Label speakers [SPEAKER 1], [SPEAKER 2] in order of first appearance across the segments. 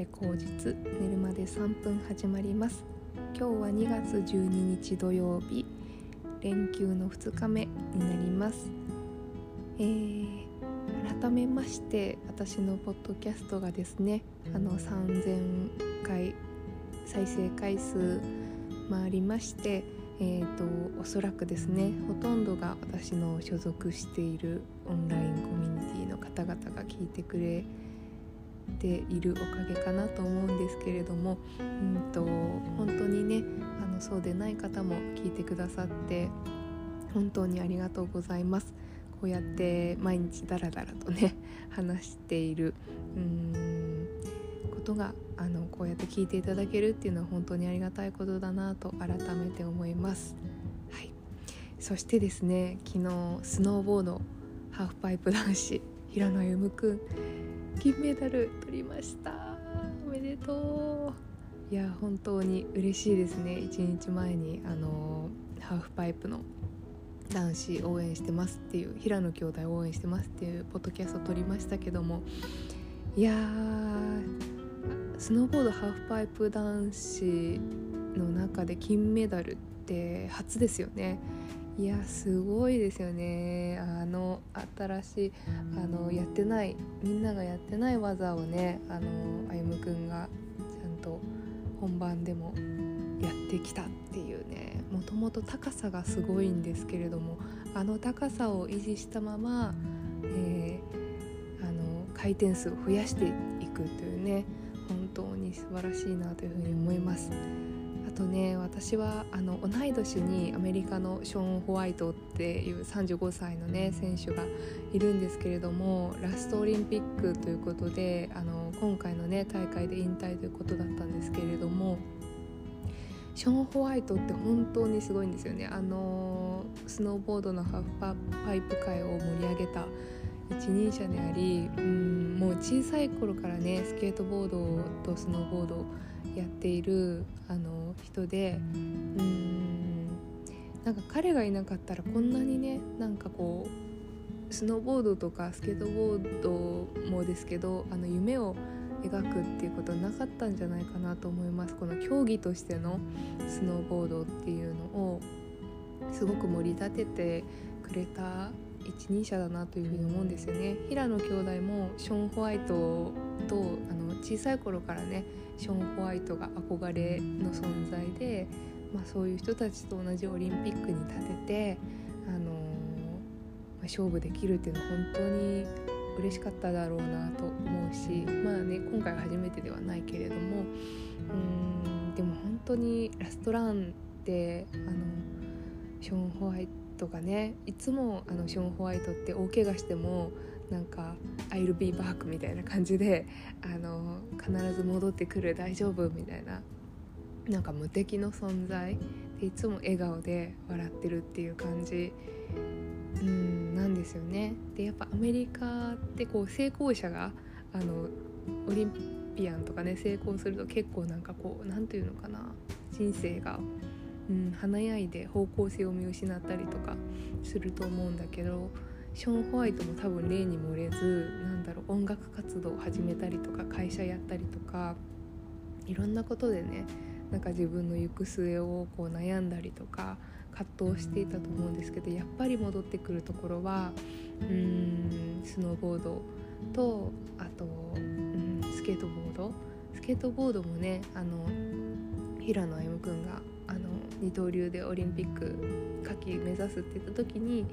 [SPEAKER 1] れ口実。寝るまで3分始まります。今日は2月12日土曜日。連休の2日目になります、えー、改めまして私のポッドキャストがですねあの3000回再生回数回りましてえーと、おそらくですねほとんどが私の所属しているオンラインコミュニティの方々が聞いてくれてているおかげかなと思うんですけれどもうんと本当にねあのそうでない方も聞いてくださって本当にありがとうございます。こうやって毎日ダラダラとね話しているうんことがあのこうやって聞いていただけるっていうのは本当にありがたいことだなと改めて思います。はい、そしてですね昨日スノーボードハーフパイプ男子平野歩夢くん金メダル取りました。おめでとう。いや本当に嬉しいですね。1日前にあのハーフパイプの男子応援してますっていう平野兄弟応援してますっていうポッドキャストを撮りましたけども。いやスノーボードハーフパイプ男子の中で金メダルって初ですよね。いやすごいですよねあの新しいあのやってないみんながやってない技をねあの歩夢君がちゃんと本番でもやってきたっていうねもともと高さがすごいんですけれどもあの高さを維持したまま、えー、あの回転数を増やしていくというね本当に素晴らしいなというふうに思います。あとね私はあの同い年にアメリカのショーン・ホワイトっていう35歳のね選手がいるんですけれどもラストオリンピックということであの今回のね大会で引退ということだったんですけれどもショーン・ホワイトって本当にすごいんですよね。あのスノーボードのハーフパイプ界を盛り上げた一人者でありうんもう小さい頃からねスケートボードとスノーボードやっているあの人でうんなんか彼がいなかったらこんなにねなんかこうスノーボードとかスケートボードもですけどあの夢を描くっていうことはなかったんじゃないかなと思います。この競技としてのスノーボードっていうのをすごく盛り立ててくれた一人者だなというふうに思うんですよね。平野兄弟もショーン・ホワイトとあの小さい頃からねショーン・ホワイトが憧れの存在で、まあ、そういう人たちと同じオリンピックに立てて、あの、ま、勝負できるっていうのは本当に嬉しかっただろうなと思うしまあね今回は初めてではないけれどもうんでも本当にラストランであのショーン・ホワイトがねいつもあのショーン・ホワイトって大怪我してもなんか「I'll be back」みたいな感じであの必ず戻ってくる大丈夫みたいななんか無敵の存在でいつも笑顔で笑ってるっていう感じうんなんですよね。でやっぱアメリカってこう成功者があのオリンピアンとかね成功すると結構なんかこう何て言うのかな人生がうん、華やいで方向性を見失ったりとかすると思うんだけどショーン・ホワイトも多分例に漏れずなんだろう音楽活動を始めたりとか会社やったりとかいろんなことでねなんか自分の行く末をこう悩んだりとか葛藤していたと思うんですけどやっぱり戻ってくるところはうんスノーボードとあとうんスケートボード。スケートボードもねあの平野歩夢君が二刀流でオリンピック夏季目指すって言った時に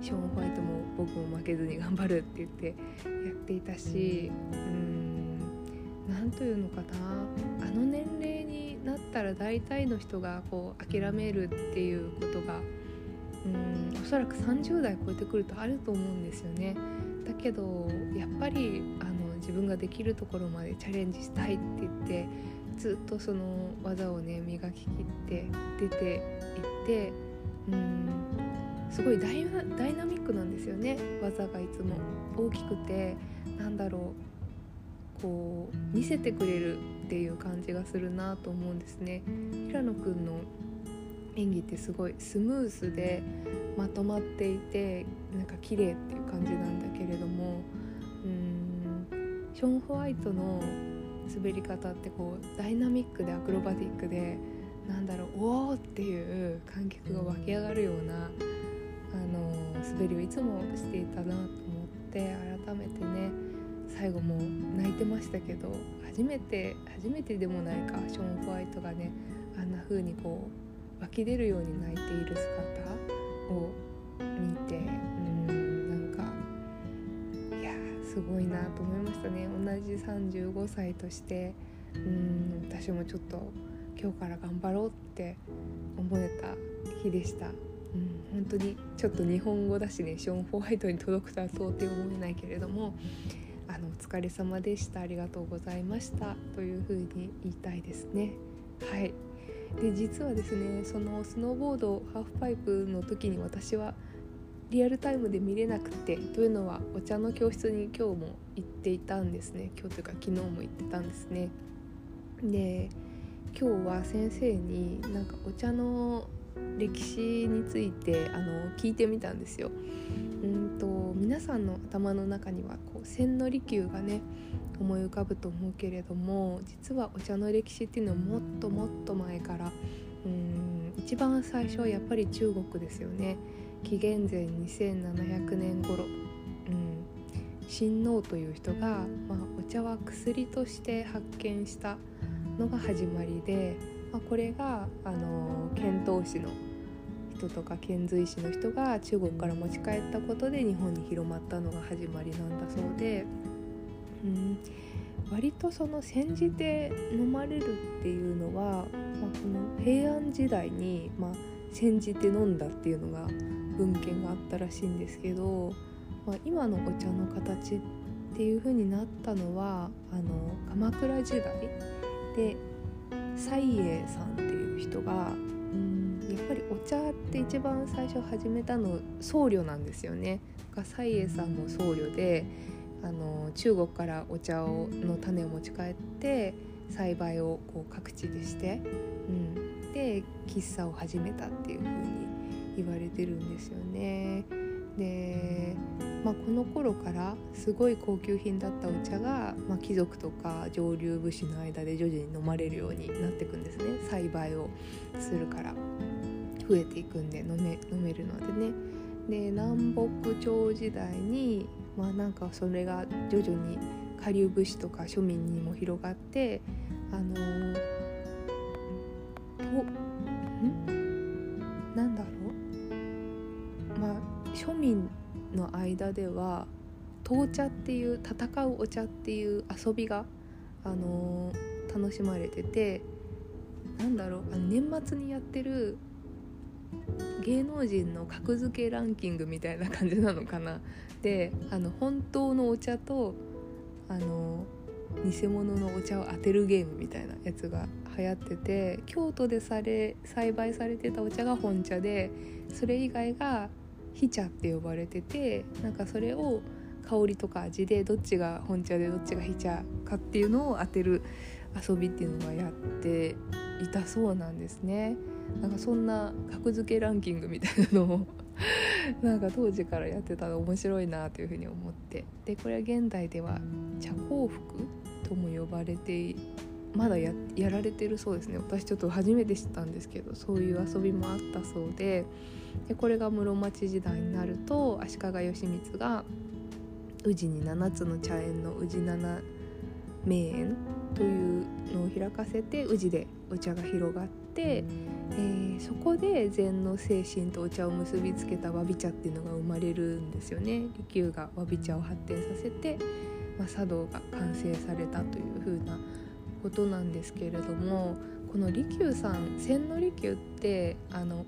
[SPEAKER 1] ショーン・ホワイトも僕も負けずに頑張るって言ってやっていたしうん何というのかなあの年齢になったら大体の人がこう諦めるっていうことがうんおそらく30代超えてくるとあると思うんですよね。だけどやっぱりあの自分ができるところまでチャレンジしたいって言ってずっとその技をね磨ききって出ていってうんすごいダイナミックなんですよね技がいつも。大きくてなんだろうこう見せてくれるっていう感じがするなと思うんですね。平野くんの演技ってすごいスムースでまとまっていてなんか綺麗っていう感じなんだけれどもうんショーン・ホワイトの滑り方ってこうダイナミックでアクロバティックでなんだろうおおっていう観客が湧き上がるようなあの滑りをいつもしていたなと思って改めてね最後も泣いてましたけど初めて初めてでもないかショーン・ホワイトがねあんな風にこう湧き出るように泣いている姿を見てすごいなと思いましたね。同じ35歳として。うん私もちょっと今日から頑張ろうって思えた日でした。うん、本当にちょっと日本語だしねショーン・ホワイトに届くとは到底思えないけれどもあのお疲れ様でした。ありがとうございました。というふうに言いたいですね。はい。で実はですねそのスノーボードハーフパイプの時に私はリアルタイムで見れなくてというのはお茶の教室に今日も行っていたんですね。今日というか昨日も行ってたんですね。で今日は先生になんかお茶の歴史についてあの聞いてみたんですよ。うんと皆さんの頭の中にはこう千利休がね思い浮かぶと思うけれども実はお茶の歴史っていうのはもっともっと前からうん一番最初はやっぱり中国ですよね。紀元前2700年頃、うん、親王という人が、まあ、お茶は薬として発見したのが始まりで、まあ、これがあの遣唐使の人とか遣隋使の人が中国から持ち帰ったことで日本に広まったのが始まりなんだそうで、うん、割とその煎じて飲まれるっていうのは、まあ、この平安時代に、まあ、煎じて飲んだっていうのが文献があったらしいんですけど、まあ、今のお茶の形っていう風になったのはあの鎌倉時代で西英さんっていう人がうんやっぱりお茶って一番最初始めたの僧侶なんですよね。が西英さんも僧侶であの中国からお茶をの種を持ち帰って栽培をこう各地でして、うん、で喫茶を始めたっていう風に言われてるんですよね。で、まあ、この頃からすごい高級品だったお茶が、まあ、貴族とか上流武士の間で徐々に飲まれるようになっていくんですね栽培をするから増えていくんで飲め飲めるのでね。で南北朝時代にまあなんかそれが徐々に下流武士とか庶民にも広がってあのー、とん？なんだろう庶民の間では闘茶っていう戦うお茶っていう遊びが、あのー、楽しまれててなんだろうあの年末にやってる芸能人の格付けランキングみたいな感じなのかな。であの本当のお茶とあの偽物のお茶を当てるゲームみたいなやつが流行ってて京都でされ栽培されてたお茶が本茶でそれ以外が火茶って呼ばれててなんかそれを香りとか味でどっちが本茶でどっちが火茶かっていうのを当てる遊びっていうのがやっていたそうなんですね。なんかそんな格付けランキングみたいなのをなんか当時からやってたの面白いなというふうに思ってでこれは現代では茶幸福とも呼ばれてまだやられてるそうですね。私ちょっと初めて知ったんですけどそういう遊びもあったそうででこれが室町時代になると足利義満が宇治に7つの茶園の宇治七名園というのを開かせて宇治でお茶が広がって、えー、そこで禅の精神とお茶を結びつけたわび茶っていうのが生まれるんですよね。利休がわび茶を発展させて、まあ、茶道が完成されたというふうなことなんですけれどもこの利休さん千利休ってあの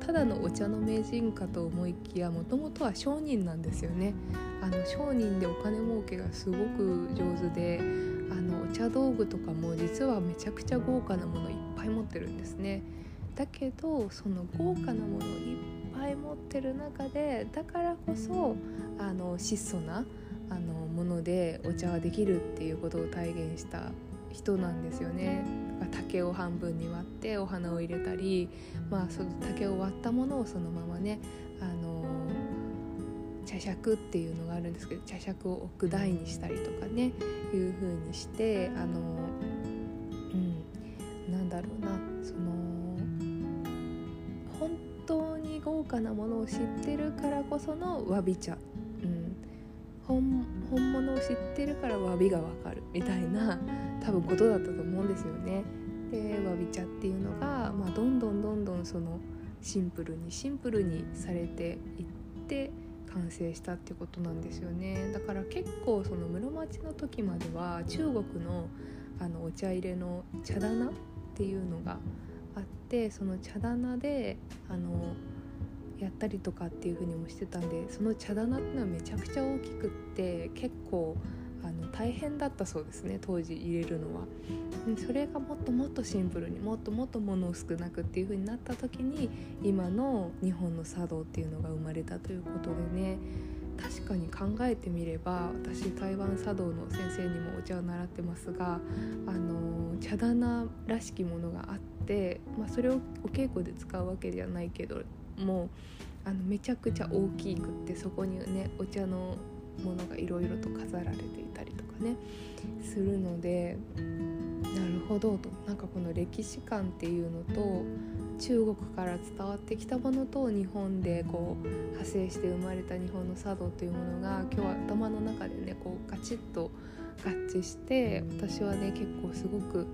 [SPEAKER 1] ただのお茶の名人かと思いきやもともとは商人なんですよね。あの商人でお金儲けがすごく上手であのお茶道具とかも実はめちゃくちゃ豪華なものいっぱい持ってるんですね。だけどその豪華なものいっぱい持ってる中でだからこそあの質素なあのものでお茶はできるっていうことを体現した人なんですよね。竹を半分に割ってお花を入れたり、まあ、その竹を割ったものをそのままね、あの茶杓っていうのがあるんですけど茶杓を置く台にしたりとかねいう風にしてあのうんなんだろうなその本当に豪華なものを知ってるからこそのわび茶、うん、本本物を知ってるからわびがわかるみたいな多分ことだったと思うんですよね。でわび茶っていうのが、まあ、どんどんどんどんそのシンプルにシンプルにされていって完成したってことなんですよねだから結構その室町の時までは中国のあのお茶入れの茶棚っていうのがあってその茶棚であのやったりとかっていう風にもしてたんでその茶棚っていうのはめちゃくちゃ大きくって結構あの大変だったそうですね当時入れるのは。それがもっともっとシンプルにもっともっと物を少なくっていう風になった時に今の日本の茶道っていうのが生まれたということでね確かに考えてみれば私台湾茶道の先生にもお茶を習ってますがあの茶棚らしきものがあって、まあ、それをお稽古で使うわけじゃないけどもあのめちゃくちゃ大きくってそこにねお茶のものがいろいろと飾られていたりとかねするのでなるほどと。なんかこの歴史観っていうのと中国から伝わってきたものと日本でこう派生して生まれた日本の茶道というものが今日は頭の中でねこうガチッと合致して私はね結構すごく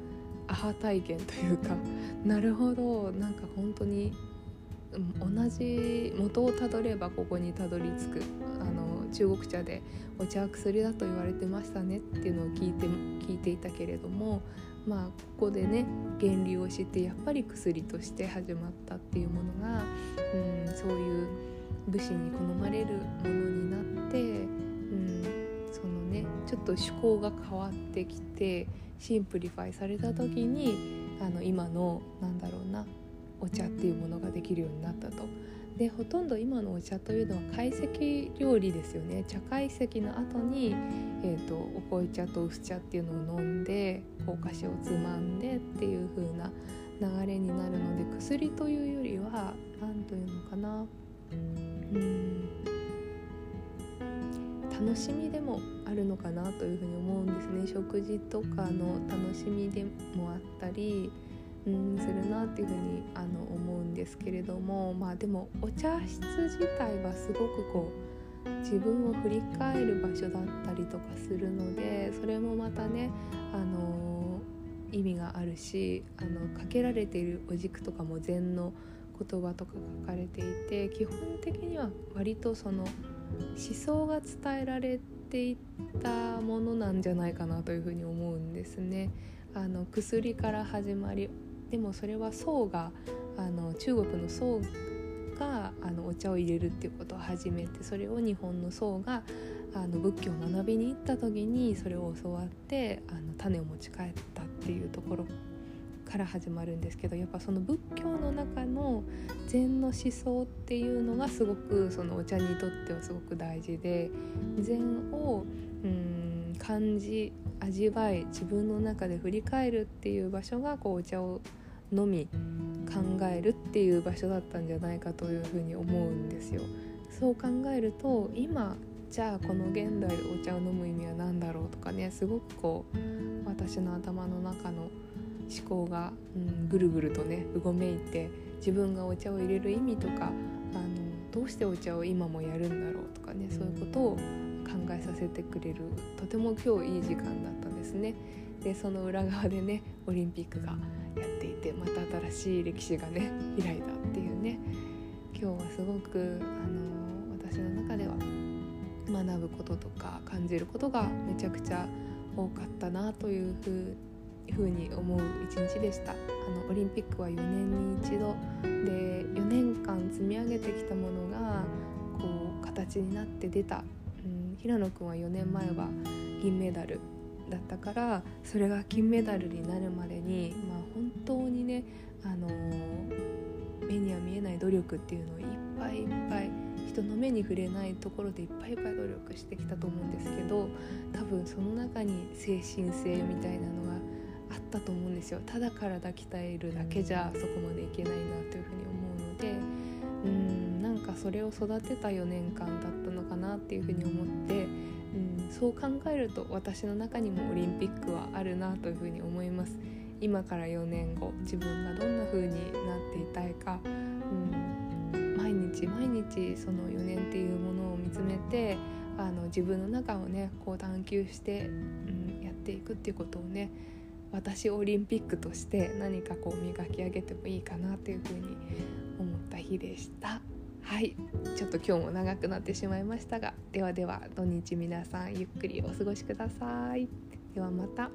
[SPEAKER 1] アハ体験というかなるほど。なんか本当に同じ元をたどればここにたどり着くあの中国茶でお茶は薬だと言われてましたねっていうのを聞いて聞いていたけれどもまあここでね原理を知ってやっぱり薬として始まったっていうものが、うん、そういう武士に好まれるものになって、うん、そのねちょっと趣向が変わってきて simplify された時にあの今のなんだろうなお茶っていうものができるようになったと。でほとんど今のお茶というのは懐石料理ですよね。茶懐石の後に、えーと、お濃茶と薄茶っていうのを飲んでお菓子をつまんでっていう風な流れになるので薬というよりは何というのかな。うん。楽しみでもあるのかなというふうに思うんですね。食事とかの楽しみでもあったりうんするなっていうふうにあの思うんですけれどもまあでもお茶室自体はすごくこう自分を振り返る場所だったりとかするのでそれもまたねあの意味があるしあのかけられているお軸とかも禅の言葉とか書かれていて基本的には割とその思想が伝えられていったものなんじゃないかなというふうに思うんですね。あの薬から始まりでもそれは僧があの中国の僧があのお茶を入れるっていうことを始めてそれを日本の僧があの仏教を学びに行った時にそれを教わってあの種を持ち帰ったっていうところから始まるんですけどやっぱその仏教の中の禅の思想っていうのがすごくそのお茶にとってはすごく大事で禅をうん感じ味わい自分の中で振り返るっていう場所がこうお茶をのみ考えるっていう場所だったんじゃないかというふうに思うんですよ。そう考えると今じゃあこの現代でお茶を飲む意味は何だろうとかねすごくこう私の頭の中の思考が、うん、ぐるぐるとねうごめいて自分がお茶を入れる意味とかあのどうしてお茶を今もやるんだろうとかねそういうことを考えさせてくれるとても今日いい時間だったんですね。でその裏側でねオリンピックがやっていてまた新しい歴史がね開いたっていうね。今日はすごく、あの私の中では学ぶこととか感じることがめちゃくちゃ多かったなというふうふうに思う一日でした。あのオリンピックは4年に一度。で4年間積み上げてきたものがこう形になって出た、平野君は4年前は銀メダルだったからそれが金メダルになるまでに、まあ、本当にね、あの、目には見えない努力っていうのをいっぱいいっぱい人の目に触れないところでいっぱいいっぱい努力してきたと思うんですけど多分その中に精神性みたいなのがあったと思うんですよ。ただ体鍛えるだけじゃそこまでいけないなというふうに思うのでうん。かそれを育てた4年間だったのかなっていうふうに思って、うん、そう考えると私の中にもオリンピックはあるなというふうに思います。今から4年後自分がどんな風になっていたいか、うん、毎日毎日その4年っていうものを見つめてあの自分の中をねこう探求して、うん、やっていくっていうことをね私オリンピックとして何かこう磨き上げてもいいかなというふうに思った日でしたはい。ちょっと今日も長くなってしまいましたがではでは土日皆さんゆっくりお過ごしください。ではまた。